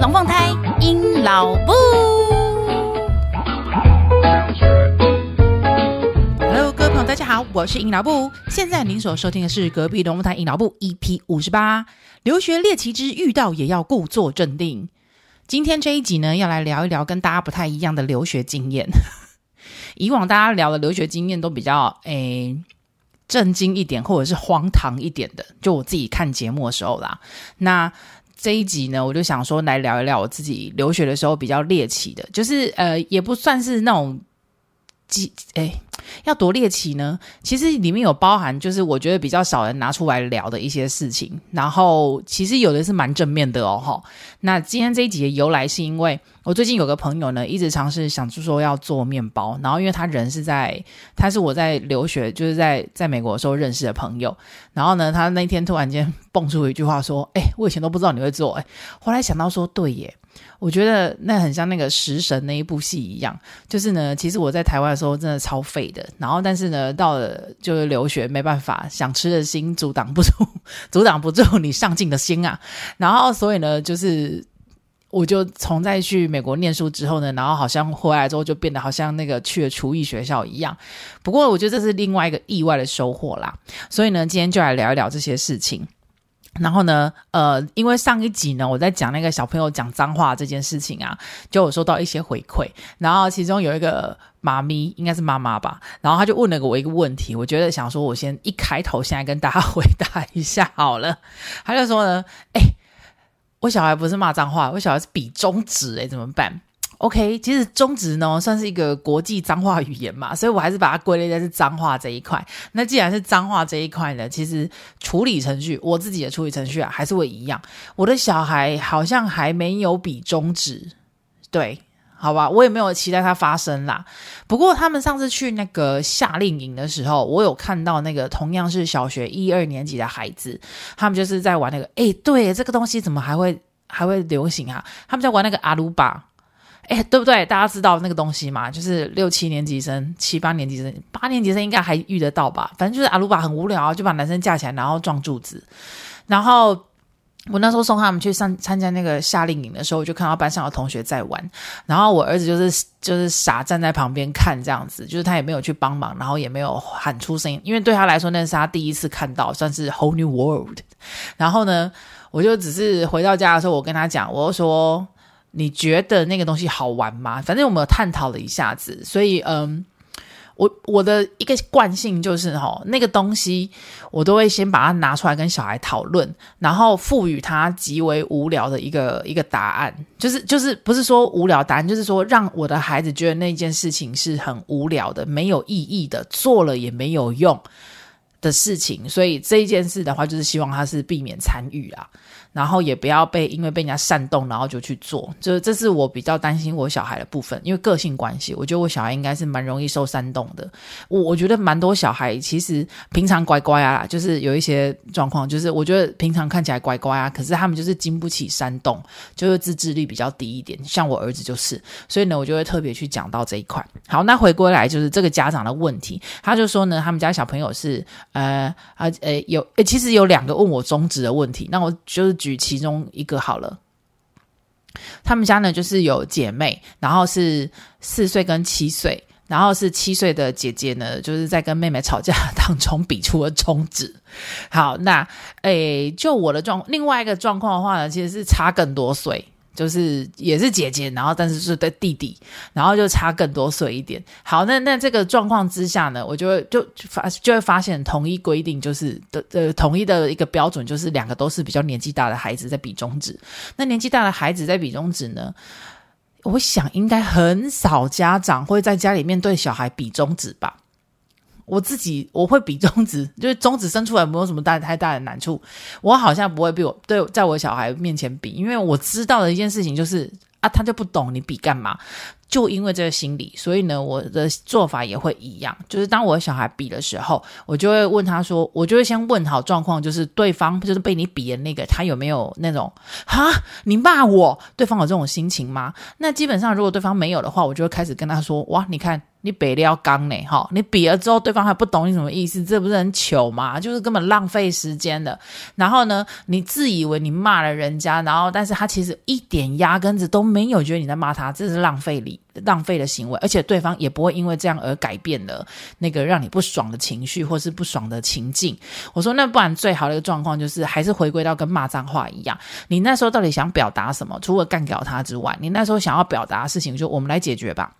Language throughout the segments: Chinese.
龙凤胎阴老布。Hello，各位朋友，大家好，我是阴老布。现在您所收听的是隔壁龙凤胎阴老布 EP 五十八，留学猎奇之遇到也要故作镇定。今天这一集呢，要来聊一聊跟大家不太一样的留学经验。以往大家聊的留学经验都比较诶。震惊一点，或者是荒唐一点的，就我自己看节目的时候啦。那这一集呢，我就想说来聊一聊我自己留学的时候比较猎奇的，就是呃，也不算是那种。几诶，要多猎奇呢？其实里面有包含，就是我觉得比较少人拿出来聊的一些事情。然后其实有的是蛮正面的哦，齁。那今天这一集的由来是因为我最近有个朋友呢，一直尝试想就说要做面包。然后因为他人是在，他是我在留学，就是在在美国的时候认识的朋友。然后呢，他那天突然间蹦出一句话说：“诶，我以前都不知道你会做。”诶，后来想到说，对耶。我觉得那很像那个食神那一部戏一样，就是呢，其实我在台湾的时候真的超废的，然后但是呢，到了就是留学没办法，想吃的心阻挡不住，阻挡不住你上进的心啊，然后所以呢，就是我就从在去美国念书之后呢，然后好像回来之后就变得好像那个去了厨艺学校一样，不过我觉得这是另外一个意外的收获啦，所以呢，今天就来聊一聊这些事情。然后呢，呃，因为上一集呢，我在讲那个小朋友讲脏话这件事情啊，就有收到一些回馈。然后其中有一个妈咪，应该是妈妈吧，然后他就问了我一个问题，我觉得想说，我先一开头现在跟大家回答一下好了。他就说呢，哎，我小孩不是骂脏话，我小孩是比中指，哎，怎么办？OK，其实中指呢算是一个国际脏话语言嘛，所以我还是把它归类在是脏话这一块。那既然是脏话这一块呢，其实处理程序，我自己的处理程序啊还是会一样。我的小孩好像还没有比中指，对，好吧，我也没有期待它发生啦。不过他们上次去那个夏令营的时候，我有看到那个同样是小学一二年级的孩子，他们就是在玩那个，诶，对，这个东西怎么还会还会流行啊？他们在玩那个阿鲁巴。哎，对不对？大家知道那个东西嘛？就是六七年级生、七八年级生、八年级生应该还遇得到吧？反正就是阿鲁巴很无聊，就把男生架起来，然后撞柱子。然后我那时候送他们去上参加那个夏令营的时候，我就看到班上的同学在玩。然后我儿子就是就是傻站在旁边看这样子，就是他也没有去帮忙，然后也没有喊出声音，因为对他来说那是他第一次看到，算是 whole new world。然后呢，我就只是回到家的时候，我跟他讲，我说。你觉得那个东西好玩吗？反正我们有探讨了一下子，所以嗯，我我的一个惯性就是齁，那个东西我都会先把它拿出来跟小孩讨论，然后赋予他极为无聊的一个一个答案，就是就是不是说无聊答案，就是说让我的孩子觉得那件事情是很无聊的、没有意义的，做了也没有用的事情，所以这一件事的话，就是希望他是避免参与啊。然后也不要被因为被人家煽动，然后就去做，就是这是我比较担心我小孩的部分，因为个性关系，我觉得我小孩应该是蛮容易受煽动的。我我觉得蛮多小孩其实平常乖乖啊，就是有一些状况，就是我觉得平常看起来乖乖啊，可是他们就是经不起煽动，就是自制力比较低一点。像我儿子就是，所以呢，我就会特别去讲到这一块。好，那回归来就是这个家长的问题，他就说呢，他们家小朋友是呃啊呃有诶，其实有两个问我中指的问题，那我就是。举其中一个好了，他们家呢就是有姐妹，然后是四岁跟七岁，然后是七岁的姐姐呢，就是在跟妹妹吵架当中比出了中指。好，那诶，就我的状，另外一个状况的话呢，其实是差更多岁。就是也是姐姐，然后但是是对弟弟，然后就差更多岁一点。好，那那这个状况之下呢，我就会就发就会发现统一规定就是的呃统一的一个标准就是两个都是比较年纪大的孩子在比中指。那年纪大的孩子在比中指呢，我想应该很少家长会在家里面对小孩比中指吧。我自己我会比中指，就是中指伸出来没有什么大太大的难处，我好像不会比我对在我小孩面前比，因为我知道的一件事情就是啊，他就不懂你比干嘛，就因为这个心理，所以呢，我的做法也会一样，就是当我的小孩比的时候，我就会问他说，我就会先问好状况，就是对方就是被你比的那个，他有没有那种哈，你骂我，对方有这种心情吗？那基本上如果对方没有的话，我就会开始跟他说，哇，你看。你北料刚呢，哈，你比了之后，对方还不懂你什么意思，这不是很糗吗？就是根本浪费时间的。然后呢，你自以为你骂了人家，然后但是他其实一点压根子都没有觉得你在骂他，这是浪费力、浪费的行为，而且对方也不会因为这样而改变了那个让你不爽的情绪或是不爽的情境。我说，那不然最好的一个状况就是还是回归到跟骂脏话一样，你那时候到底想表达什么？除了干掉他之外，你那时候想要表达的事情，就我们来解决吧。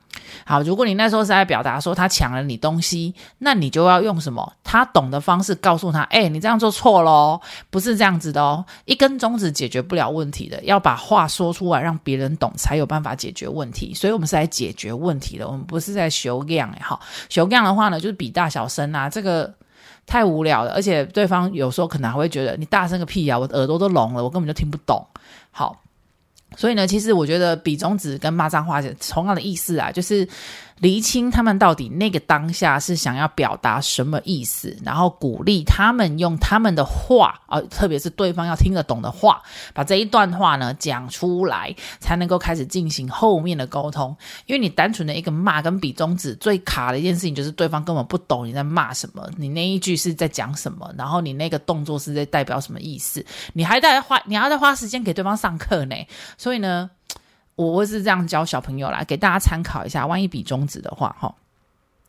好，如果你那时候是在表达说他抢了你东西，那你就要用什么他懂的方式告诉他，哎，你这样做错喽，不是这样子的哦。一根中指解决不了问题的，要把话说出来，让别人懂，才有办法解决问题。所以我们是来解决问题的，我们不是在修养。哎，好，修养的话呢，就是比大小声啊，这个太无聊了，而且对方有时候可能还会觉得你大声个屁呀，我耳朵都聋了，我根本就听不懂。好。所以呢，其实我觉得比中指跟骂脏话是同样的意思啊，就是。厘清他们到底那个当下是想要表达什么意思，然后鼓励他们用他们的话啊，特别是对方要听得懂的话，把这一段话呢讲出来，才能够开始进行后面的沟通。因为你单纯的一个骂跟比中指，最卡的一件事情就是对方根本不懂你在骂什么，你那一句是在讲什么，然后你那个动作是在代表什么意思，你还在花，你还要再花时间给对方上课呢。所以呢。我会是这样教小朋友啦，给大家参考一下。万一比中指的话，哈，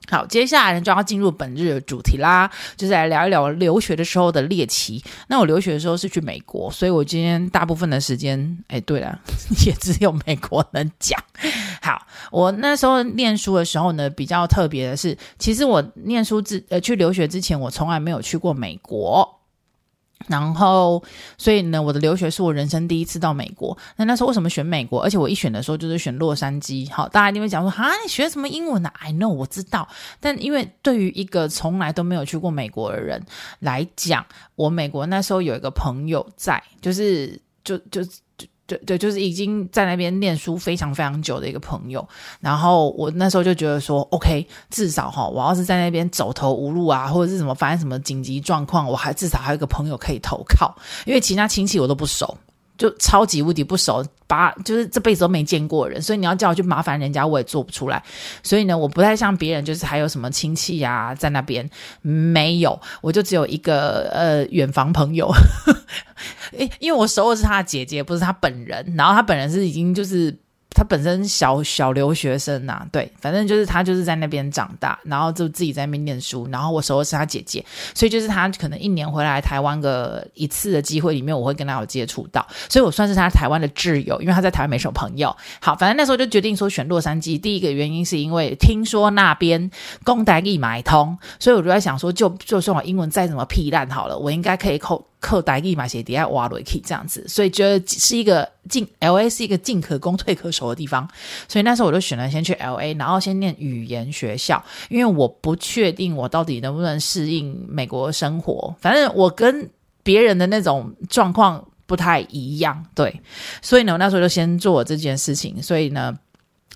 好，接下来呢就要进入本日的主题啦，就是来聊一聊留学的时候的猎奇。那我留学的时候是去美国，所以我今天大部分的时间，哎，对了，也只有美国能讲。好，我那时候念书的时候呢，比较特别的是，其实我念书之呃去留学之前，我从来没有去过美国。然后，所以呢，我的留学是我人生第一次到美国。那那时候为什么选美国？而且我一选的时候就是选洛杉矶。好，大家一定会讲说，哈，你学什么英文呢？啊？I know，我知道。但因为对于一个从来都没有去过美国的人来讲，我美国那时候有一个朋友在，就是就就。对对，就是已经在那边念书非常非常久的一个朋友，然后我那时候就觉得说，OK，至少哈，我要是在那边走投无路啊，或者是什么发生什么紧急状况，我还至少还有一个朋友可以投靠，因为其他亲戚我都不熟。就超级无敌不熟，把就是这辈子都没见过人，所以你要叫我去麻烦人家，我也做不出来。所以呢，我不太像别人，就是还有什么亲戚呀、在那边没有，我就只有一个呃远房朋友，诶，因为我熟的是他的姐姐，不是他本人，然后他本人是已经就是。他本身小小留学生呐、啊，对，反正就是他就是在那边长大，然后就自己在那边念书，然后我熟的是他姐姐，所以就是他可能一年回来台湾个一次的机会里面，我会跟他有接触到，所以我算是他台湾的挚友，因为他在台湾没什么朋友。好，反正那时候就决定说选洛杉矶，第一个原因是因为听说那边公台一买通，所以我就在想说，就就算我英文再怎么屁烂好了，我应该可以扣。靠台语嘛写底下挖落去这样子，所以觉得是一个进 L A 是一个进可攻退可守的地方，所以那时候我就选了先去 L A，然后先念语言学校，因为我不确定我到底能不能适应美国生活，反正我跟别人的那种状况不太一样，对，所以呢，我那时候就先做这件事情，所以呢。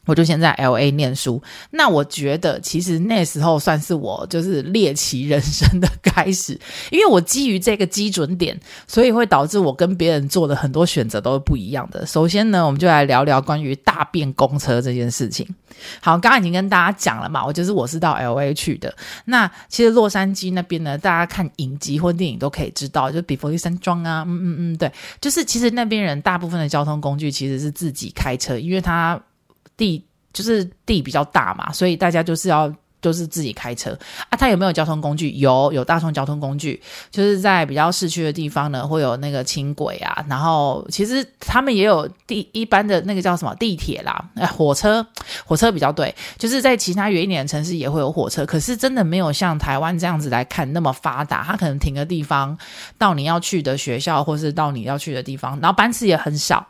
我就先在 LA 念书，那我觉得其实那时候算是我就是猎奇人生的开始，因为我基于这个基准点，所以会导致我跟别人做的很多选择都是不一样的。首先呢，我们就来聊聊关于大便公车这件事情。好，刚刚已经跟大家讲了嘛，我就是我是到 LA 去的。那其实洛杉矶那边呢，大家看影集或电影都可以知道，就比佛利山庄啊，嗯嗯嗯，对，就是其实那边人大部分的交通工具其实是自己开车，因为他。地就是地比较大嘛，所以大家就是要就是自己开车啊。他有没有交通工具？有，有大众交通工具，就是在比较市区的地方呢，会有那个轻轨啊。然后其实他们也有地一般的那个叫什么地铁啦，哎，火车，火车比较对。就是在其他远一点的城市也会有火车，可是真的没有像台湾这样子来看那么发达。它可能停个地方到你要去的学校，或是到你要去的地方，然后班次也很少，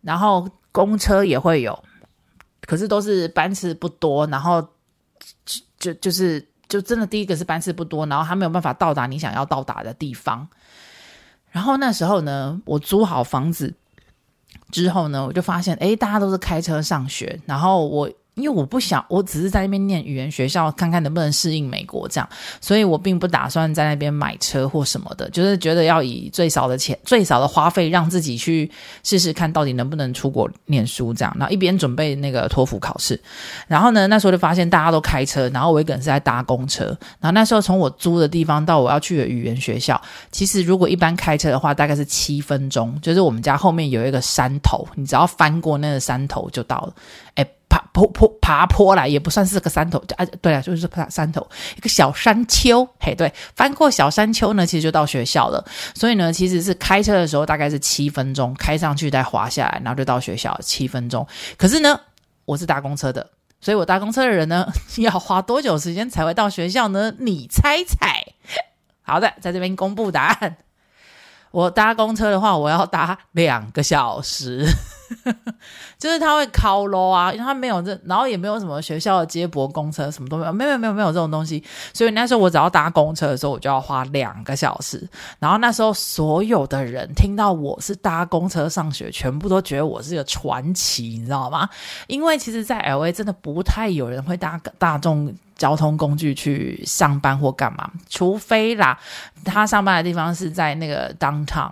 然后公车也会有。可是都是班次不多，然后就就就是就真的第一个是班次不多，然后他没有办法到达你想要到达的地方。然后那时候呢，我租好房子之后呢，我就发现，哎，大家都是开车上学，然后我因为我不想，我只是在那边念语言学校，看看能不能适应美国这样，所以我并不打算在那边买车或什么的，就是觉得要以最少的钱、最少的花费，让自己去试试看到底能不能出国念书这样。然后一边准备那个托福考试，然后呢，那时候就发现大家都开车，然后我一个人是在搭公车。然后那时候从我租的地方到我要去的语言学校，其实如果一般开车的话，大概是七分钟，就是我们家后面有一个山头，你只要翻过那个山头就到了。哎。爬坡坡爬坡来也不算是个山头，啊，对啊，就是爬山头，一个小山丘，嘿，对，翻过小山丘呢，其实就到学校了。所以呢，其实是开车的时候大概是七分钟，开上去再滑下来，然后就到学校七分钟。可是呢，我是搭公车的，所以我搭公车的人呢，要花多久时间才会到学校呢？你猜猜？好的，在这边公布答案。我搭公车的话，我要搭两个小时。就是他会靠 low 啊，因为他没有这，然后也没有什么学校的接驳公车，什么都没有，没有没有没有这种东西。所以那时候我只要搭公车的时候，我就要花两个小时。然后那时候所有的人听到我是搭公车上学，全部都觉得我是个传奇，你知道吗？因为其实，在 LA 真的不太有人会搭大众交通工具去上班或干嘛，除非啦，他上班的地方是在那个 downtown。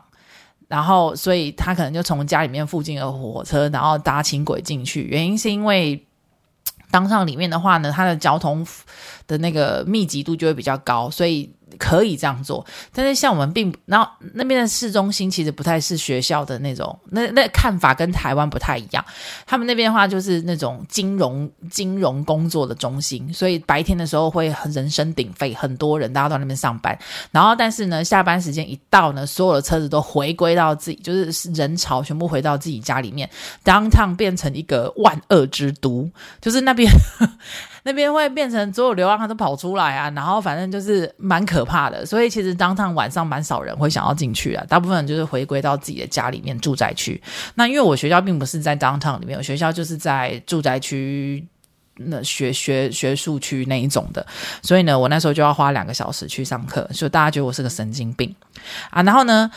然后，所以他可能就从家里面附近的火车，然后搭轻轨进去。原因是因为当上里面的话呢，它的交通的那个密集度就会比较高，所以。可以这样做，但是像我们并，然后那边的市中心其实不太是学校的那种，那那看法跟台湾不太一样。他们那边的话就是那种金融金融工作的中心，所以白天的时候会很人声鼎沸，很多人大家都在那边上班。然后但是呢，下班时间一到呢，所有的车子都回归到自己，就是人潮全部回到自己家里面，downtown 变成一个万恶之都，就是那边。那边会变成所有流浪汉都跑出来啊，然后反正就是蛮可怕的，所以其实 downtown 晚上蛮少人会想要进去啊，大部分人就是回归到自己的家里面住宅区。那因为我学校并不是在 downtown 里面，我学校就是在住宅区那学学学术区那一种的，所以呢，我那时候就要花两个小时去上课，所以大家觉得我是个神经病啊。然后呢，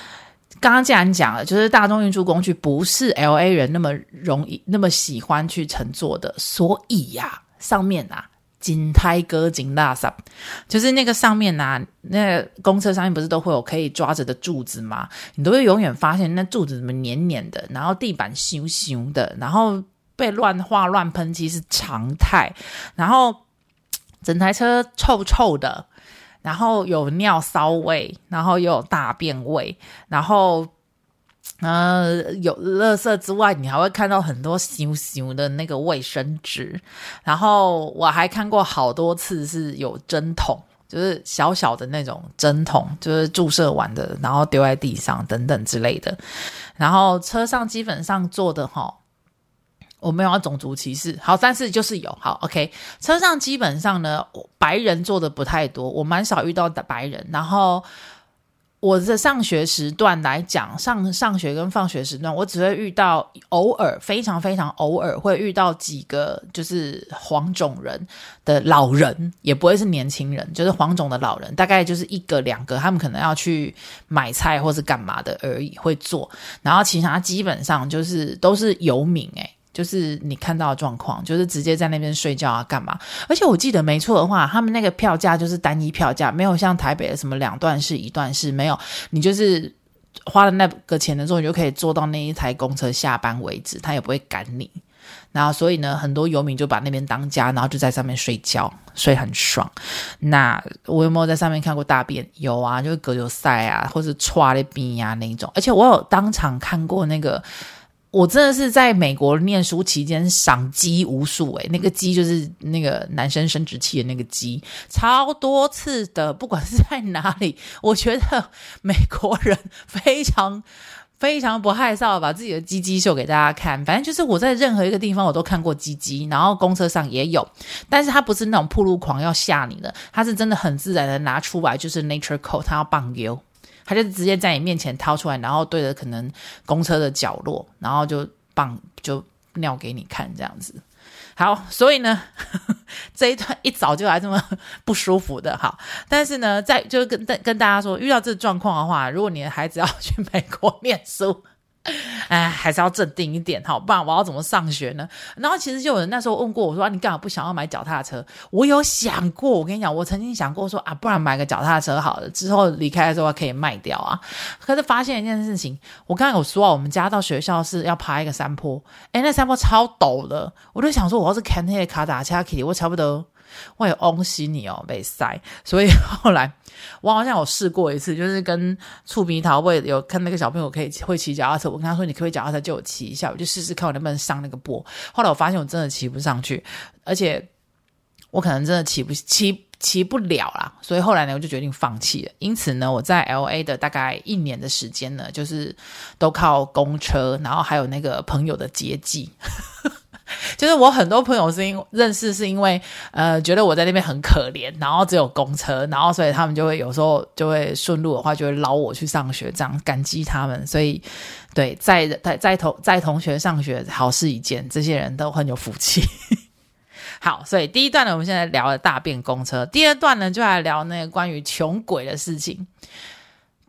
刚刚既然讲了，就是大众运输工具不是 LA 人那么容易那么喜欢去乘坐的，所以呀、上面啊，金胎哥金大萨，就是那个上面啊，那公车上面不是都会有可以抓着的柱子吗？你都会永远发现那柱子怎么黏黏的，然后地板咻咻的，然后被乱画乱喷漆是常态，然后整台车臭臭的，然后有尿骚味，然后又有大便味，然后。呃，有垃圾之外，你还会看到很多咻咻的那个卫生纸。然后我还看过好多次是有针筒，就是小小的那种针筒，就是注射完的，然后丢在地上等等之类的。然后车上基本上坐的齁，我没有要种族歧视，好，但是就是有好，OK。车上基本上呢，白人坐的不太多，我蛮少遇到的白人。然后。我的上学时段来讲，上上学跟放学时段，我只会遇到偶尔，非常非常偶尔会遇到几个就是黄种人的老人，也不会是年轻人，就是黄种的老人，大概就是一个两个，他们可能要去买菜或是干嘛的而已会做，然后其他基本上就是都是游民诶、就是你看到的状况，就是直接在那边睡觉啊，干嘛？而且我记得没错的话，他们那个票价就是单一票价，没有像台北的什么两段式、一段式，没有。你就是花了那个钱的时候，你就可以坐到那一台公车下班为止，他也不会赶你。然后所以呢，很多游民就把那边当家，然后就在上面睡觉，睡很爽。那我有没有在上面看过大便？有啊，就是隔油塞啊，或是剉咧边啊那一种。而且我有当场看过那个。我真的是在美国念书期间赏鸡无数诶，那个鸡就是那个男生生殖器的那个鸡，超多次的，不管是在哪里，我觉得美国人非常非常不害臊，把自己的鸡鸡秀给大家看。反正就是我在任何一个地方我都看过鸡鸡，然后公车上也有，但是他不是那种暴露狂要吓你的，他是真的很自然的拿出来，就是 nature code，他要棒丢。他就直接在你面前掏出来，然后对着可能公车的角落，然后就棒就尿给你看这样子。好，所以呢，这一段一早就来这么 不舒服的，好。但是呢，在就跟跟跟大家说，遇到这状况的话，如果你的孩子要去美国念书，哎，还是要镇定一点，好，不然我要怎么上学呢？然后其实就有人那时候问过我说：“你干嘛不想要买脚踏车？”我有想过，我跟你讲，我曾经想过说啊，不然买个脚踏车好了，之后离开的时候可以卖掉啊。可是发现一件事情，我刚刚有说啊，我们家到学校是要爬一个山坡，哎，那山坡超陡的，我就想说，我要是开那些卡达车去，我差不多。我也恭喜你哦，被塞，所以后来我好像有试过一次，就是跟触鼻桃会有看那个小朋友可以会骑脚踏车，我跟他说，你可不可以脚踏车借我骑一下，我就试试看我能不能上那个坡。后来我发现我真的骑不上去，而且我可能真的骑不骑骑不了啦，所以后来呢，我就决定放弃了。因此呢，我在 LA 的大概一年的时间呢，就是都靠公车，然后还有那个朋友的接济。就是我很多朋友是因认识是因为呃觉得我在那边很可怜，然后只有公车，然后所以他们就会有时候就会顺路的话就会捞我去上学，这样感激他们。所以对，在在在同在同学上学好事一件，这些人都很有福气。好，所以第一段呢，我们现在聊了大便公车，第二段呢就来聊那个关于穷鬼的事情。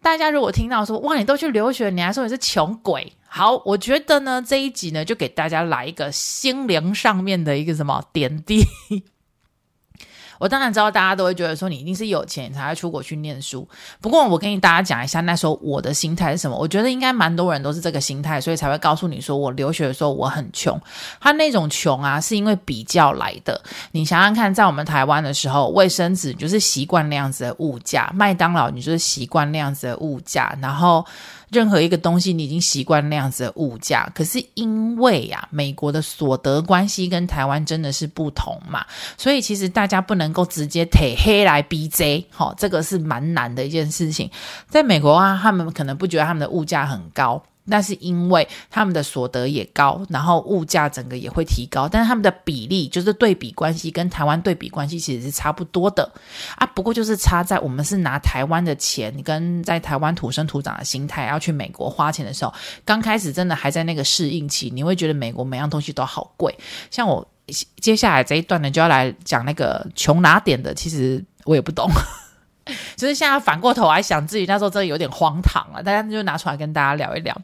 大家如果听到说哇，你都去留学，你还说你是穷鬼？好，我觉得呢，这一集呢，就给大家来一个心灵上面的一个什么点滴。我当然知道大家都会觉得说，你一定是有钱才会出国去念书。不过我跟你大家讲一下，那时候我的心态是什么？我觉得应该蛮多人都是这个心态，所以才会告诉你说，我留学的时候我很穷。他那种穷啊，是因为比较来的。你想想看，在我们台湾的时候，卫生纸就是习惯那样子的物价，麦当劳你就是习惯那样子的物价，然后。任何一个东西，你已经习惯那样子的物价，可是因为呀、啊，美国的所得关系跟台湾真的是不同嘛，所以其实大家不能够直接贴黑来逼 J，，好，这个是蛮难的一件事情。在美国啊，他们可能不觉得他们的物价很高。那是因为他们的所得也高，然后物价整个也会提高，但是他们的比例就是对比关系跟台湾对比关系其实是差不多的啊，不过就是差在我们是拿台湾的钱跟在台湾土生土长的心态要去美国花钱的时候，刚开始真的还在那个适应期，你会觉得美国每样东西都好贵。像我接下来这一段呢，就要来讲那个穷哪点的，其实我也不懂。就是现在反过头来想，自己那时候真的有点荒唐了，大家就拿出来跟大家聊一聊。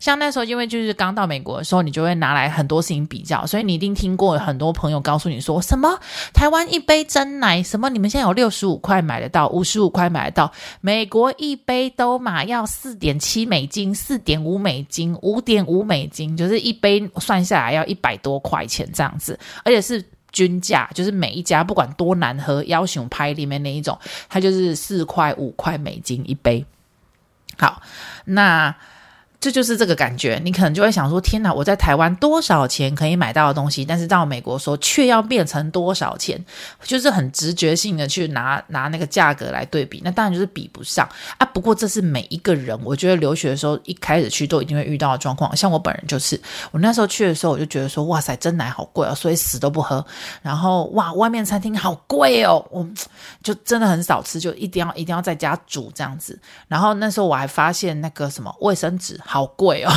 像那时候，因为就是刚到美国的时候，你就会拿来很多事情比较，所以你一定听过很多朋友告诉你说什么台湾一杯真奶，什么你们现在有六十五块买得到，五十五块买得到，美国一杯都嘛要四点七美金，四点五美金，五点五美金，就是一杯算下来要一百多块钱这样子，而且是。均价就是每一家不管多难喝，要熊拍里面那一种，它就是四块五块美金一杯。好，那。这就是这个感觉，你可能就会想说：天哪，我在台湾多少钱可以买到的东西，但是到美国说却要变成多少钱，就是很直觉性的去拿 拿那个价格来对比，那当然就是比不上啊。不过这是每一个人，我觉得留学的时候一开始去都一定会遇到的状况。像我本人就是，我那时候去的时候，我就觉得说：哇塞，真奶好贵哦，所以死都不喝。然后哇，外面餐厅好贵哦，我就真的很少吃，就一定要一定要在家煮这样子。然后那时候我还发现那个什么卫生纸。好贵哦，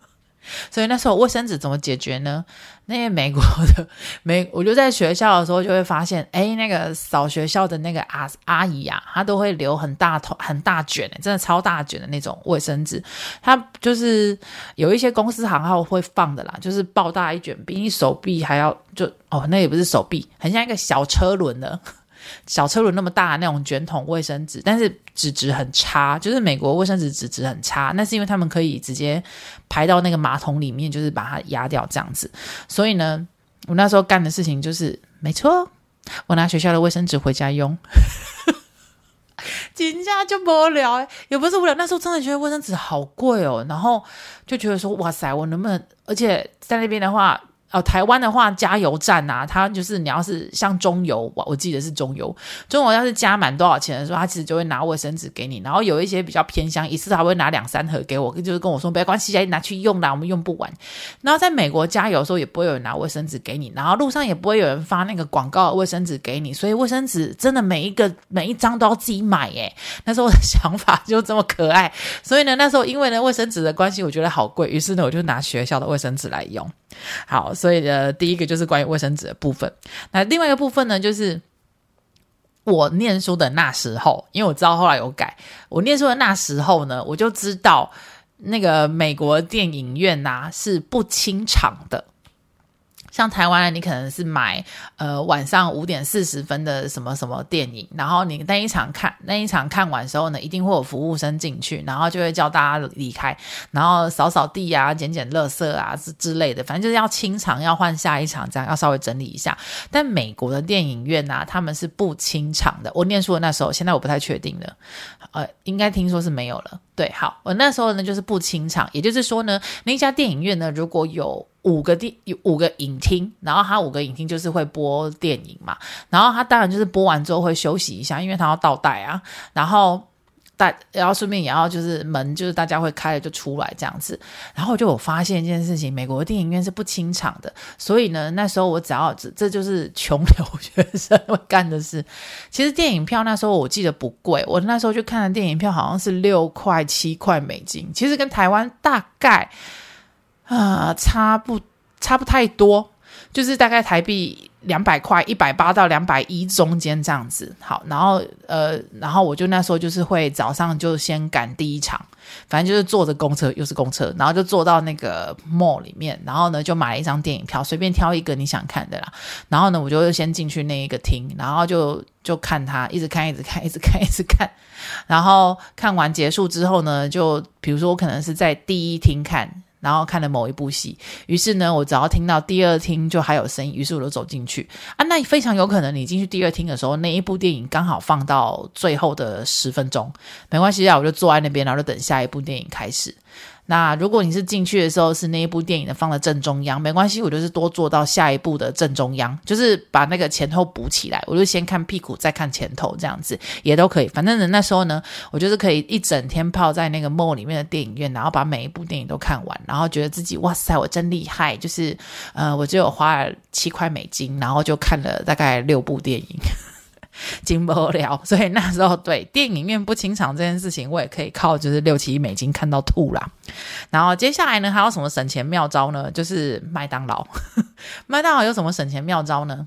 所以那时候卫生纸怎么解决呢？那些美国的 美，我就在学校的时候就会发现，哎，那个扫学校的那个阿阿姨啊，她都会留很大头、很大卷，真的超大卷的那种卫生纸。她就是有一些公司行号会放的啦，就是爆大一卷，比你手臂还要就哦，那也不是手臂，很像一个小车轮的。小车轮那么大那种卷筒卫生纸，但是纸质很差，就是美国卫生纸纸质很差，那是因为他们可以直接排到那个马桶里面，就是把它压掉这样子。所以呢，我那时候干的事情就是，没错，我拿学校的卫生纸回家用，紧家就无聊，也不是无聊，那时候真的觉得卫生纸好贵哦，然后就觉得说，哇塞，我能不能，而且在那边的话。哦，台湾的话，加油站啊，它就是你要是像中油，我我记得是中油，中油要是加满多少钱的时候，他其实就会拿卫生纸给你。然后有一些比较偏乡，一次他会拿两三盒给我，就是跟我说没关系，拿去用啦，我们用不完。然后在美国加油的时候，也不会有人拿卫生纸给你，然后路上也不会有人发那个广告卫生纸给你，所以卫生纸真的每一个每一张都要自己买耶。那时候的想法就这么可爱，所以呢，那时候因为呢卫生纸的关系，我觉得好贵，于是呢我就拿学校的卫生纸来用。好，所以呢，第一个就是关于卫生纸的部分。那另外一个部分呢，就是我念书的那时候，因为我知道后来有改。我念书的那时候呢，我就知道那个美国电影院呐、是不清场的。像台湾，你可能是买呃晚上五点四十分的什么什么电影，然后你那一场看那一场看完之后呢，一定会有服务生进去，然后就会叫大家离开，然后扫扫地啊、捡捡垃圾啊之之类的，反正就是要清场，要换下一场，这样要稍微整理一下。但美国的电影院啊，他们是不清场的。我念书的那时候，现在我不太确定了，呃，应该听说是没有了。对，好，我那时候呢就是不清场，也就是说呢，那家电影院呢，如果有五个电有五个影厅，然后它五个影厅就是会播电影嘛，然后它当然就是播完之后会休息一下，因为它要倒带啊，然后。大，然后顺便也要就是门，就是大家会开了就出来这样子。然后就我发现一件事情，美国的电影院是不清场的。所以呢，那时候我只要这这就是穷留学生会干的事。其实电影票那时候我记得不贵，我那时候去看的电影票好像是六块七块美金，其实跟台湾大概啊、差不差不太多，就是大概台币。两百块，一百八到两百一中间这样子，好，然后呃，然后我就那时候就是会早上就先赶第一场，反正就是坐着公车，又是公车，然后就坐到那个 mall 里面，然后呢就买了一张电影票，随便挑一个你想看的啦，然后呢我就先进去那一个厅，然后就就看他，一直看，一直看，一直看，一直看，然后看完结束之后呢，就比如说我可能是在第一厅看。然后看了某一部戏，于是呢，我只要听到第二厅就还有声音，于是我就走进去啊。那非常有可能你进去第二厅的时候，那一部电影刚好放到最后的十分钟，没关系啊，我就坐在那边，然后就等下一部电影开始。那如果你是进去的时候是那一部电影的放在正中央，没关系，我就是多坐到下一部的正中央，就是把那个前后补起来，我就先看屁股再看前头，这样子也都可以。反正呢，那时候呢，我就是可以一整天泡在那个 mall 里面的电影院，然后把每一部电影都看完，然后觉得自己哇塞，我真厉害，就是呃，我就有花了七块美金，然后就看了大概六部电影。经不了，所以那时候对电影院不清场这件事情，我也可以靠就是六七亿美金看到吐啦。然后接下来呢，还有什么省钱妙招呢？就是麦当劳，麦当劳有什么省钱妙招呢？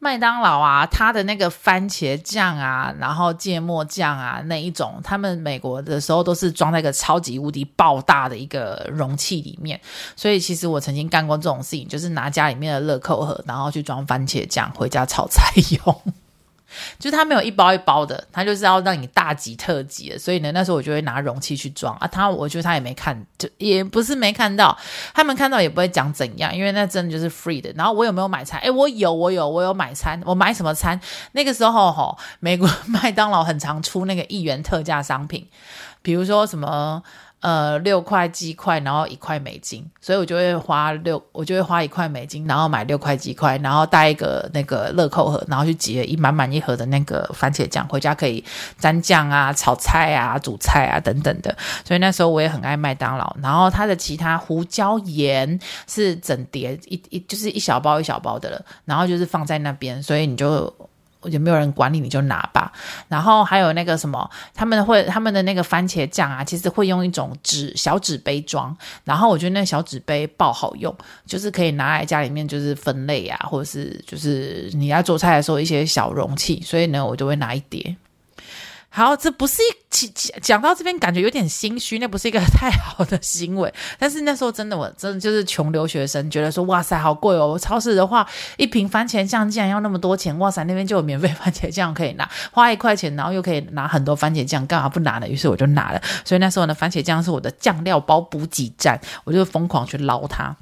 麦当劳啊，它的那个番茄酱啊，然后芥末酱啊，那一种，他们美国的时候都是装在一个超级无敌爆大的一个容器里面，所以其实我曾经干过这种事情，就是拿家里面的乐扣盒，然后去装番茄酱回家炒菜用。就是它没有一包一包的，它就是要让你大集特集的，所以呢，那时候我就会拿容器去装啊。他我觉得他也没看，就也不是没看到，他们看到也不会讲怎样，因为那真的就是 free 的。然后我有没有买餐？诶，我有，我有，我有买餐。我买什么餐？那个时候吼，美国 麦当劳很常出那个一元特价商品，比如说什么。呃，六块鸡块，然后一块美金，所以我就会花六，我就会花一块美金，然后买六块鸡块，然后带一个那个乐扣盒，然后去挤了一满满一盒的那个番茄酱，回家可以沾酱啊、炒菜啊、煮菜啊等等的。所以那时候我也很爱麦当劳，然后它的其他胡椒盐是整碟一一就是一小包一小包的了，然后就是放在那边，所以你就。也没有人管理，你就拿吧。然后还有那个什么，他们会他们的那个番茄酱啊，其实会用一种纸小纸杯装。然后我觉得那小纸杯爆好用，就是可以拿来家里面就是分类啊，或者是就是你在做菜的时候一些小容器。所以呢，我就会拿一叠。好，这不是一讲讲到这边，感觉有点心虚，那不是一个 太好的行为。但是那时候真的，我真的就是穷留学生，觉得说哇塞，好贵哦！超市的话，一瓶番茄酱竟然要那么多钱，哇塞，那边就有免费 番茄酱可以拿，花一块钱，然后又可以拿很多番茄酱，干嘛不拿呢？于是我就拿了。所以那时候呢，番茄酱是我的酱料包补给站，我就疯狂去捞它。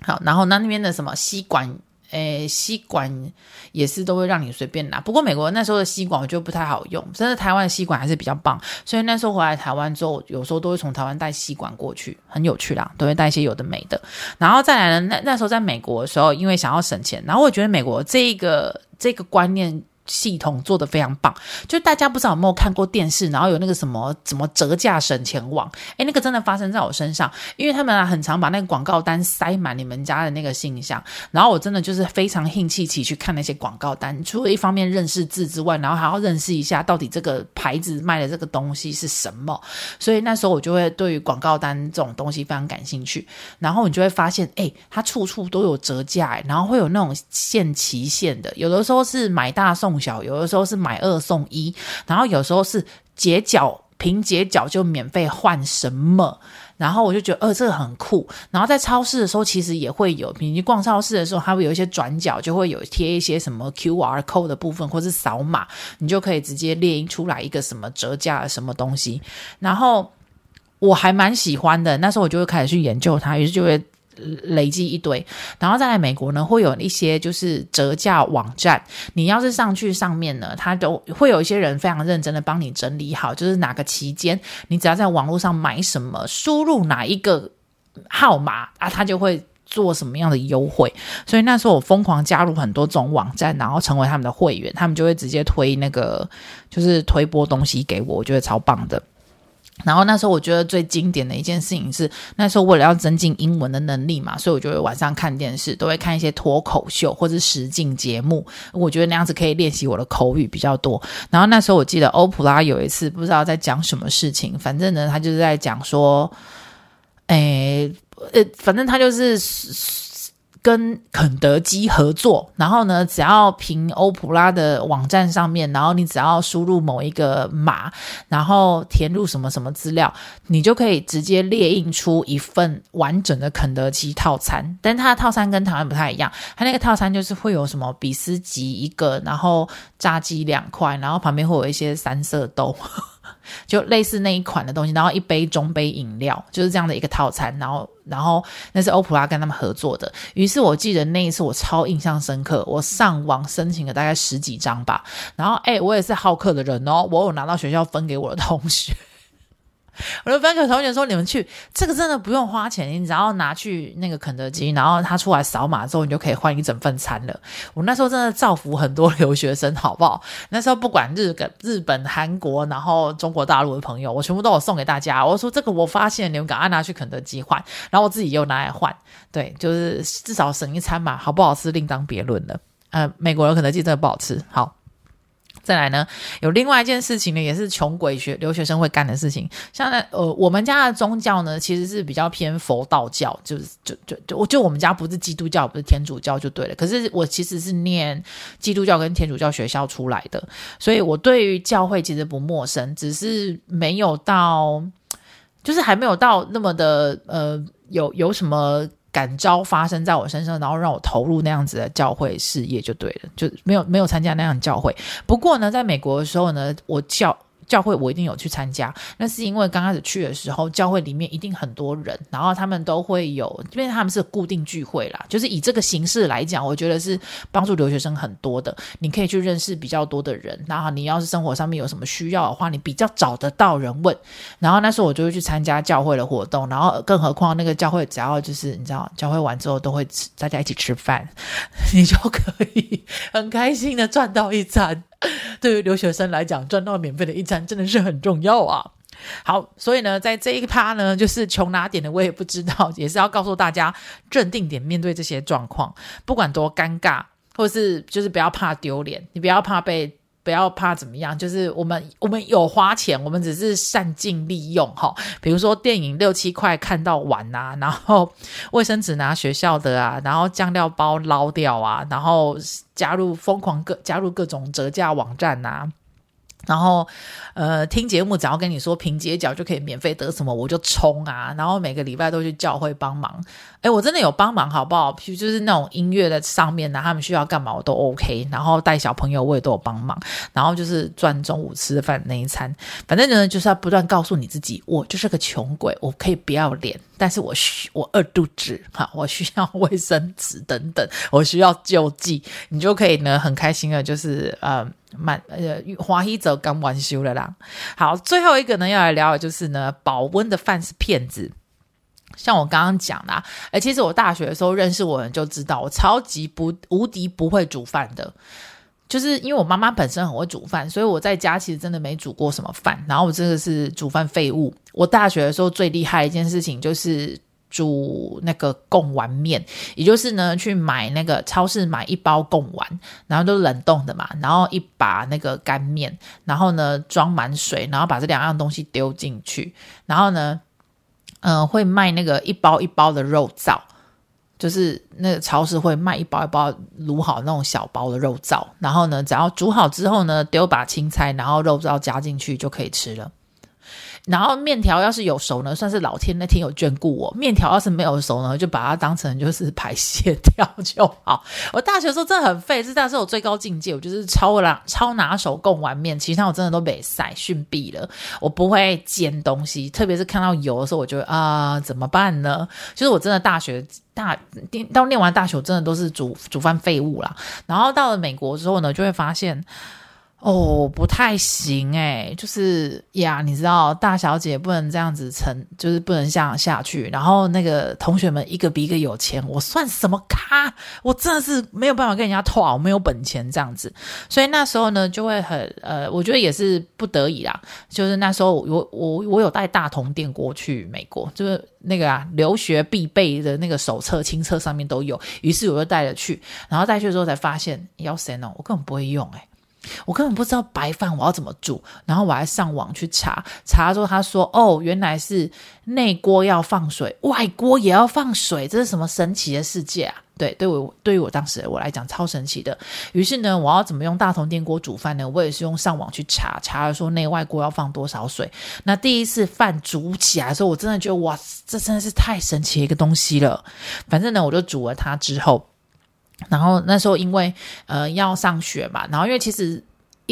好，然后那那边的什么吸管。诶，吸管也是都会让你随便拿。不过美国那时候的吸管我觉得不太好用，真的台湾的吸管还是比较棒。所以那时候回来台湾之后，有时候都会从台湾带吸管过去，很有趣啦，都会带一些有的没的。然后再来呢，那那时候在美国的时候，因为想要省钱，然后我觉得美国这个这个观念。系统做得非常棒，就大家不知道有没有看过电视，然后有那个什么什么折价省钱网，诶，那个真的发生在我身上，因为他们啊很常把那个广告单塞满你们家的那个信箱，然后我真的就是非常兴气气去看那些广告单，除了一方面认识字之外，然后还要认识一下到底这个牌子卖的这个东西是什么，所以那时候我就会对于广告单这种东西非常感兴趣，然后你就会发现，诶，它处处都有折价，然后会有那种限期限的，有的时候是买大送。小有的时候是买二送一，然后有时候是截缴平节脚就免费换什么。然后我就觉得，呃，这个很酷。然后在超市的时候，其实也会有，你逛超市的时候，它会有一些转角，就会有贴一些什么 QR code 的部分，或是扫码，你就可以直接列印出来一个什么折价什么东西。然后我还蛮喜欢的，那时候我就会开始去研究它，于是就会。累积一堆，然后在美国呢，会有一些就是折价网站。你要是上去上面呢，他都会有一些人非常认真的帮你整理好，就是哪个期间，你只要在网络上买什么，输入哪一个号码啊，他就会做什么样的优惠。所以那时候我疯狂加入很多种网站，然后成为他们的会员，他们就会直接推那个就是推播东西给我，我觉得超棒的。然后那时候我觉得最经典的一件事情是，那时候为了要增进英文的能力嘛，所以我就会晚上看电视，都会看一些脱口秀或者实境节目。我觉得那样子可以练习我的口语比较多。然后那时候我记得欧普拉有一次不知道在讲什么事情，反正呢他就是在讲说，诶，呃，反正他就是。跟肯德基合作，然后呢，只要凭欧普拉的网站上面，然后你只要输入某一个码，然后填入什么什么资料，你就可以直接列印出一份完整的肯德基套餐。但它的套餐跟台湾不太一样，它那个套餐就是会有什么比斯吉一个，然后炸鸡两块，然后旁边会有一些三色豆。就类似那一款的东西，然后一杯中杯饮料，就是这样的一个套餐。然后，然后那是欧普拉跟他们合作的。于是我记得那一次我超印象深刻，我上网申请了大概十几张吧。然后，哎，我也是好客的人哦，我有拿到学校分给我的同学。我的班课同学说：“你们去这个真的不用花钱，你只要拿去那个肯德基，然后他出来扫码之后，你就可以换一整份餐了。”我那时候真的造福很多留学生，好不好？那时候不管日本、日本、韩国，然后中国大陆的朋友，我全部都有送给大家。我说：“这个我发现，你们赶快拿去肯德基换，然后我自己又拿来换，对，就是至少省一餐嘛。好不好吃另当别论了。呃，美国的肯德基真的不好吃。好。”再来呢，有另外一件事情呢，也是穷鬼学留学生会干的事情。像那呃，我们家的宗教呢，其实是比较偏佛道教，就是就就就我就我们家不是基督教，不是天主教就对了。可是我其实是念基督教跟天主教学校出来的，所以我对于教会其实不陌生，只是没有到，就是还没有到那么的呃，有有什么。感召发生在我身上，然后让我投入那样子的教会事业就对了，就没有没有参加那样教会。不过呢，在美国的时候呢，我教。教会我一定有去参加，那是因为刚开始去的时候，教会里面一定很多人，然后他们都会有，因为他们是固定聚会啦，就是以这个形式来讲，我觉得是帮助留学生很多的。你可以去认识比较多的人，然后你要是生活上面有什么需要的话，你比较找得到人问。然后那时候我就会去参加教会的活动，然后更何况那个教会只要就是你知道，教会完之后都会吃，大家一起吃饭，你就可以很开心的赚到一餐。对于留学生来讲，赚到免费的一餐真的是很重要啊！好，所以呢，在这一趴呢，就是穷哪点的我也不知道，也是要告诉大家镇定点面对这些状况，不管多尴尬，或是就是不要怕丢脸，你不要怕被。不要怕怎么样，就是我们我们有花钱，我们只是善尽利用哈。比如说电影六七块看到完呐、啊，然后 卫生纸拿学校的啊，然后酱料包捞掉啊，然后加入疯狂各加入各种折价网站呐、啊。然后，呃，听节目只要跟你说平街角就可以免费得什么，我就冲啊！然后每个礼拜都去教会帮忙，哎，我真的有帮忙，好不好？就是那种音乐的上面呢，他们需要干嘛我都 OK。然后带小朋友我也都有帮忙。然后就是赚中午吃饭那一餐，反正呢就是要不断告诉你自己，我就是个穷鬼，我可以不要脸，但是我需我饿肚子 哈，我需要卫生纸等等，我需要救济，你就可以呢很开心的，就是呃。满呃，华裔者刚完休了啦。好，最后一个呢，要来聊的就是呢，保温的饭是骗子。像我刚刚讲的，哎，其实我大学的时候认识我人就知道，我超级不无敌不会煮饭的。就是因为我妈妈本身很会煮饭，所以我在家其实真的没煮过什么饭。然后我真的是煮饭废物。我大学的时候最厉害一件事情就是。煮那个贡丸面，也就是呢，去买那个超市买一包贡丸，然后都冷冻的嘛，然后一把那个干面，然后呢装满水，然后把这两样东西丢进去，然后呢，嗯、会卖那个一包一包的肉燥，就是那个超市会卖一包一包卤好那种小包的肉燥，然后呢，只要煮好之后呢，丢把青菜，然后肉燥加进去就可以吃了。然后面条要是有熟呢，算是老天那天有眷顾我；面条要是没有熟呢，就把它当成就是排泄掉就好。我大学的时候真的很废，这大概是我最高境界。我就是超拿超拿手贡丸面，其他我真的都被晒逊毙了。我不会煎东西，特别是看到油的时候，我就啊、怎么办呢？就是我真的大学大到念完大学，真的都是煮煮饭废物啦。然后到了美国之后呢，就会发现。哦，不太行诶，就是呀，你知道，大小姐不能这样子撑，就是不能这样下去。然后那个同学们一个比一个有钱，我算什么咖？我真的是没有办法跟人家拖，我没有本钱这样子。所以那时候呢，就会很呃，我觉得也是不得已啦。就是那时候我我我有带大同电锅去美国，就是那个啊，留学必备的那个手册、轻册上面都有。于是我就带了去，然后带去之后才发现，要神哦，我根本不会用诶。我根本不知道白饭我要怎么煮，然后我还上网去查，查之后他说：“哦，原来是内锅要放水，外锅也要放水，这是什么神奇的世界啊？”对，对我对于我当时我来讲超神奇的。于是呢，我要怎么用大同电锅煮饭呢？我也是用上网去查，查了说内外锅要放多少水。那第一次饭煮起来的时候，我真的觉得哇，这真的是太神奇的一个东西了。反正呢，我就煮了它之后。然后那时候因为呃要上学嘛，然后因为其实。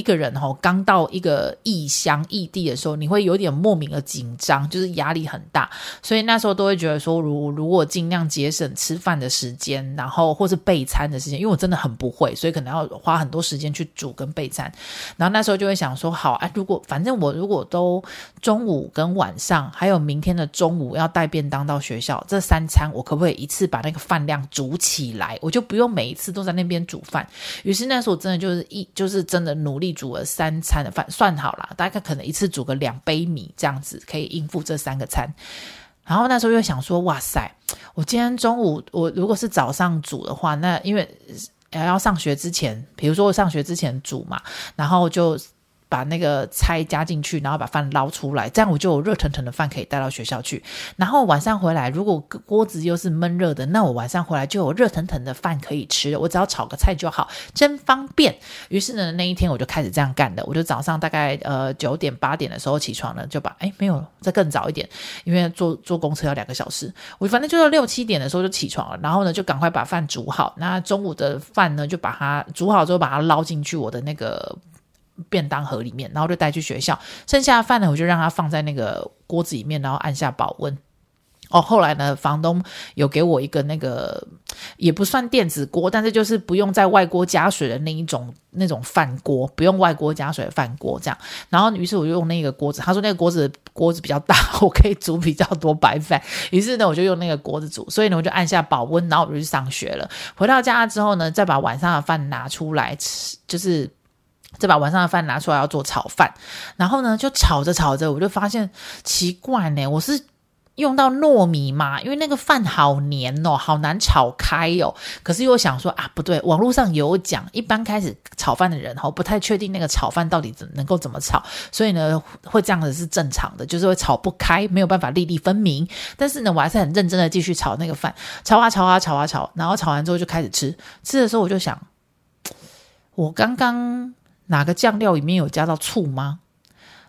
一个人吼，刚到一个异乡异地的时候，你会有点莫名的紧张，就是压力很大，所以那时候都会觉得说，如如果尽量节省吃饭的时间，然后或是备餐的时间，因为我真的很不会，所以可能要花很多时间去煮跟备餐。然后那时候就会想说，好，哎，如果反正我如果都中午跟晚上，还有明天的中午要带便当到学校，这三餐我可不可以一次把那个饭量煮起来？我就不用每一次都在那边煮饭。于是那时候我真的就是一就是真的努。力煮了三餐的饭，算好了，大概可能一次煮个两杯米这样子，可以应付这三个餐。然后那时候又想说，哇塞，我今天中午我如果是早上煮的话，那因为要上学之前，比如说我上学之前煮嘛，然后就。把那个菜加进去，然后把饭捞出来，这样我就有热腾腾的饭可以带到学校去。然后晚上回来，如果锅子又是闷热的，那我晚上回来就有热腾腾的饭可以吃。我只要炒个菜就好，真方便。于是呢，那一天我就开始这样干的。我就早上大概呃九点八点的时候起床了，就把哎没有再更早一点，因为坐坐公车要两个小时。我反正就是六七点的时候就起床了，然后呢就赶快把饭煮好。那中午的饭呢就把它煮好之后把它捞进去我的那个。便当盒里面，然后就带去学校。剩下的饭呢，我就让它放在那个锅子里面，然后按下保温。哦，后来呢，房东有给我一个那个也不算电子锅，但是就是不用在外锅加水的那一种那种饭锅，不用外锅加水的饭锅这样。然后于是我就用那个锅子，他说那个锅子锅子比较大，我可以煮比较多白饭。于是呢，我就用那个锅子煮。所以呢，我就按下保温，然后我就去上学了。回到家之后呢，再把晚上的饭拿出来吃，就是。再把晚上的饭拿出来要做炒饭，然后呢，就炒着炒着，我就发现奇怪呢，我是用到糯米嘛，因为那个饭好黏哦，好难炒开哦。可是又想说啊，不对，网络上有讲，一般开始炒饭的人哈，不太确定那个炒饭到底怎能够怎么炒，所以呢，会这样子是正常的，就是会炒不开，没有办法粒粒分明。但是呢，我还是很认真的继续炒那个饭，炒啊炒啊炒啊炒，然后炒完之后就开始吃。吃的时候我就想，我刚刚。哪个酱料里面有加到醋吗？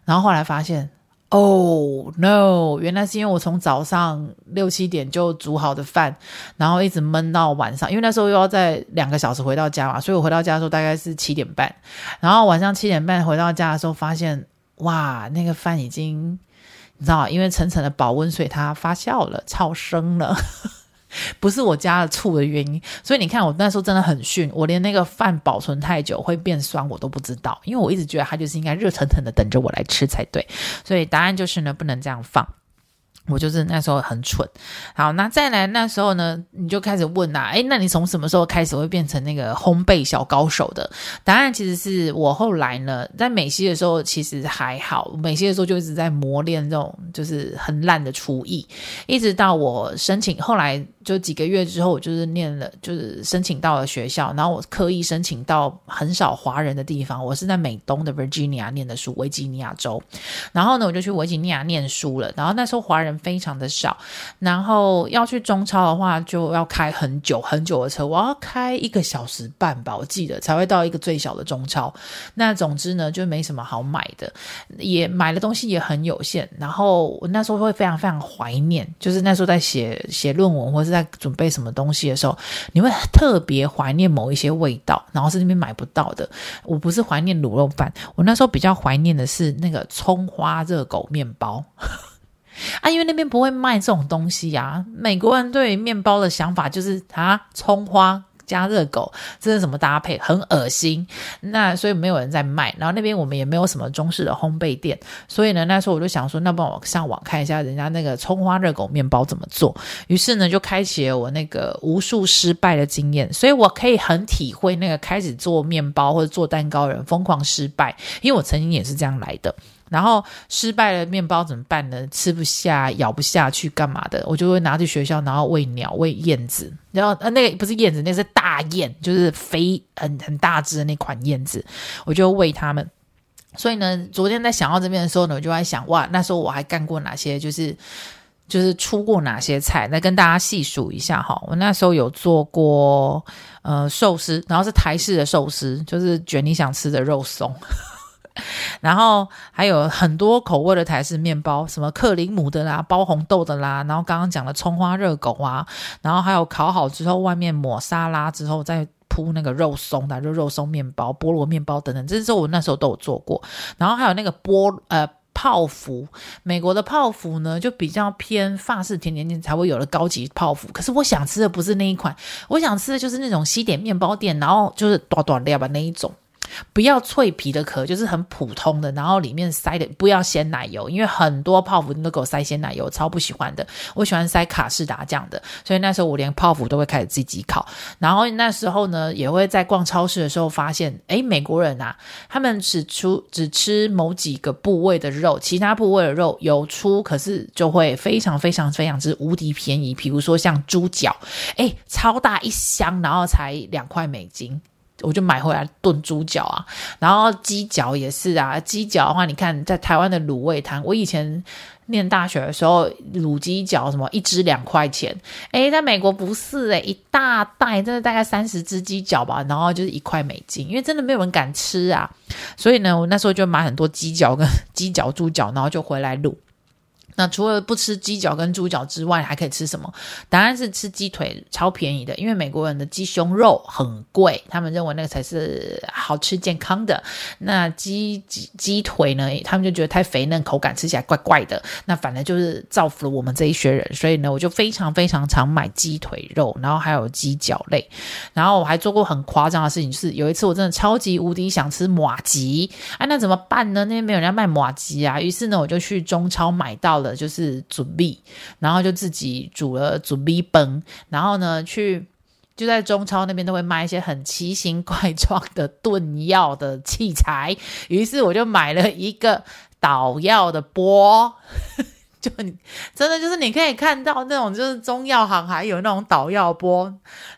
然后后来发现，哦、oh, no，原来是因为我从早上六七点就煮好的饭，然后一直焖到晚上，因为那时候又要在两个小时回到家嘛，所以我回到家的时候大概是七点半，然后晚上七点半回到家的时候发现，哇，那个饭已经，你知道，因为层层的保温水它发酵了，超生了。不是我加了醋的原因，所以你看我那时候真的很逊，我连那个饭保存太久会变酸我都不知道，因为我一直觉得它就是应该热腾腾的等着我来吃才对，所以答案就是呢，不能这样放。我就是那时候很蠢，好，那再来那时候呢，你就开始问啦，诶，那你从什么时候开始会变成那个烘焙小高手的？答案其实是我后来呢，在美西的时候其实还好，美西的时候就一直在磨练这种就是很烂的厨艺，一直到我申请，后来就几个月之后，我就是念了，就是申请到了学校，然后我刻意申请到很少华人的地方，我是在美东的 Virginia 念的书，维吉尼亚州，然后呢，我就去维吉尼亚念书了，然后那时候华人。非常的少。然后要去中超的话，就要开很久很久的车，我要开一个小时半吧，我记得才会到一个最小的中超。那总之呢，就没什么好买的，也买的东西也很有限。然后我那时候会非常非常怀念，就是那时候在写写论文或者是在准备什么东西的时候，你会特别怀念某一些味道，然后是那边买不到的。我不是怀念卤肉饭，我那时候比较怀念的是那个葱花热狗面包啊，因为那边不会卖这种东西呀、啊。美国人对于面包的想法就是啊，葱花。加热狗，这是什么搭配？很恶心。那所以没有人在卖，然后那边我们也没有什么中式的烘焙店，所以呢，那时候我就想说，那帮我上网看一下人家那个葱花热狗面包怎么做。于是呢，就开启了我那个无数失败的经验，所以我可以很体会那个开始做面包或者做蛋糕的人疯狂失败，因为我曾经也是这样来的。然后失败了，面包怎么办呢？吃不下，咬不下去，干嘛的？我就会拿去学校，然后喂鸟、喂燕子。然后呃，那个不是燕子，那是大雁，就是飞很很大只的那款燕子，我就喂它们。所以呢，昨天在想到这边的时候呢，我就在想，哇，那时候我还干过哪些？就是就是出过哪些菜？来跟大家细数一下哈。我那时候有做过呃寿司，然后是台式的寿司，就是卷你想吃的肉松。然后还有很多口味的台式面包，什么克林姆的啦，包红豆的啦，然后刚刚讲的葱花热狗啊，然后还有烤好之后外面抹沙拉之后再铺那个肉松的，就肉松面包、菠萝面包等等，这是我那时候都有做过。然后还有那个波呃泡芙，美国的泡芙呢就比较偏法式甜点店才会有的高级泡芙，可是我想吃的不是那一款，我想吃的就是那种西点面包店，然后就是短短料吧那一种。不要脆皮的壳，就是很普通的，然后里面塞的不要鲜奶油，因为很多泡芙都给我塞鲜奶油，超不喜欢的。我喜欢塞卡士达酱的，所以那时候我连泡芙都会开始自己烤。然后那时候呢，也会在逛超市的时候发现，诶，美国人啊，他们只出只吃某几个部位的肉，其他部位的肉有出，可是就会非常非常非常之无敌便宜。比如说像猪脚，诶，超大一箱，然后才两块美金。我就买回来炖猪脚啊，然后鸡脚也是啊。鸡脚的话，你看在台湾的卤味摊，我以前念大学的时候，卤鸡脚什么一只两块钱，诶，在美国不是诶，一大袋，真的大概三十只鸡脚吧，然后就是一块美金，因为真的没有人敢吃啊，所以呢，我那时候就买很多鸡脚跟 鸡脚、猪脚，然后就回来卤。那除了不吃鸡脚跟猪脚之外，还可以吃什么？答案是吃鸡腿，超便宜的。因为美国人的鸡胸肉很贵，他们认为那个才是好吃健康的。那鸡鸡鸡腿呢？他们就觉得太肥嫩，口感吃起来怪怪的。那反正就是造福了我们这一群人，所以呢，我就非常非常常买鸡腿肉，然后还有鸡脚类。然后我还做过很夸张的事情，是有一次我真的超级无敌想吃马吉，哎，那怎么办呢？那边没有人家卖马吉啊。于是呢，我就去中超买到了。就是煮米，然后就自己煮了煮米崩，然后呢，去就在中超那边都会卖一些很奇形怪状的炖药的器材，于是我就买了一个捣药的钵，就真的就是你可以看到那种就是中药行还有那种捣药钵，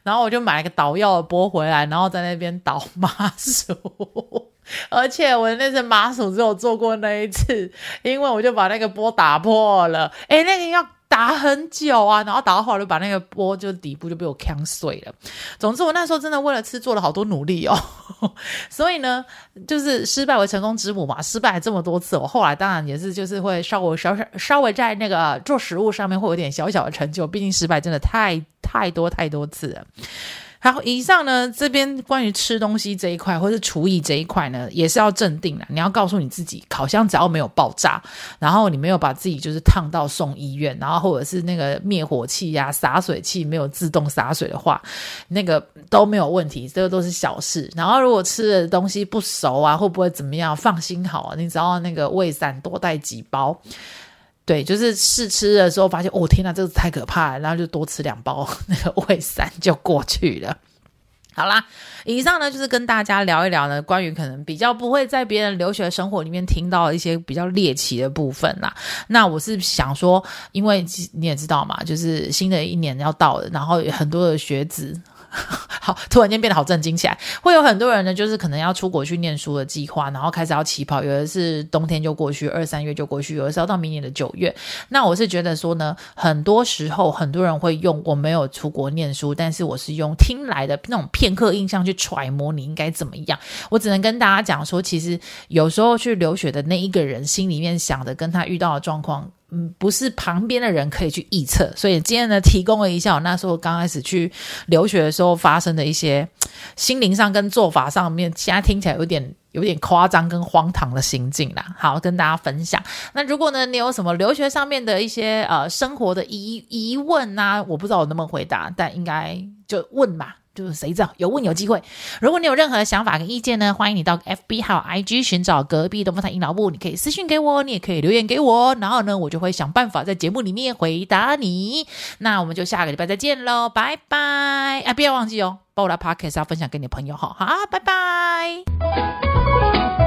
然后我就买了个捣药的钵回来，然后在那边捣麻薯。而且我那次麻薯只有做过那一次，因为我就把那个波打破了。诶，那个要打很久啊，然后打到后来就把那个波就底部就被我锵碎了。总之我那时候真的为了吃做了好多努力哦。所以呢，就是失败为成功之母嘛，失败这么多次，我后来当然也是就是会稍微稍稍稍微在那个做食物上面会有点小小的成就，毕竟失败真的太太多太多次了。好，以上呢，这边关于吃东西这一块，或是厨艺这一块呢，也是要镇定了。你要告诉你自己，烤箱只要没有爆炸，然后你没有把自己就是烫到送医院，然后或者是那个灭火器呀、洒水器没有自动洒水的话，那个都没有问题，这个都是小事。然后如果吃的东西不熟啊，会不会怎么样？放心好，你只要那个胃散多带几包。对，就是试吃的时候发现，哦天哪，这个太可怕了，然后就多吃两包 那个胃散就过去了。好啦，以上呢就是跟大家聊一聊呢，关于可能比较不会在别人留学生活里面听到一些比较猎奇的部分啦。那我是想说，因为你也知道嘛，就是新的一年要到了，然后有很多的学子。好，突然间变得好震惊起来。会有很多人呢，就是可能要出国去念书的计划，然后开始要起跑。有的是冬天就过去，二三月就过去；有的是要到明年的九月。那我是觉得说呢，很多时候很多人会用我没有出国念书，但是我是用听来的那种片刻印象去揣摩你应该怎么样。我只能跟大家讲说，其实有时候去留学的那一个人心里面想的，跟他遇到的状况。嗯，不是旁边的人可以去预测，所以今天呢，提供了一下我那时候刚开始去留学的时候发生的一些心灵上跟做法上面，现在听起来有点有点夸张跟荒唐的心境啦。好，跟大家分享。那如果呢，你有什么留学上面的一些呃生活的疑疑问啊，我不知道我能不能回答，但应该就问吧。就是谁知道有问有机会。如果你有任何想法跟意见呢，欢迎你到 FB 还有 IG 寻找隔壁龙凤胎阴老木，你可以私讯给我，你也可以留言给我，然后呢，我就会想办法在节目里面回答你。那我们就下个礼拜再见喽，拜拜！哎，不要忘记哦，把我的 Podcast 要分享给你的朋友哈，好，拜拜。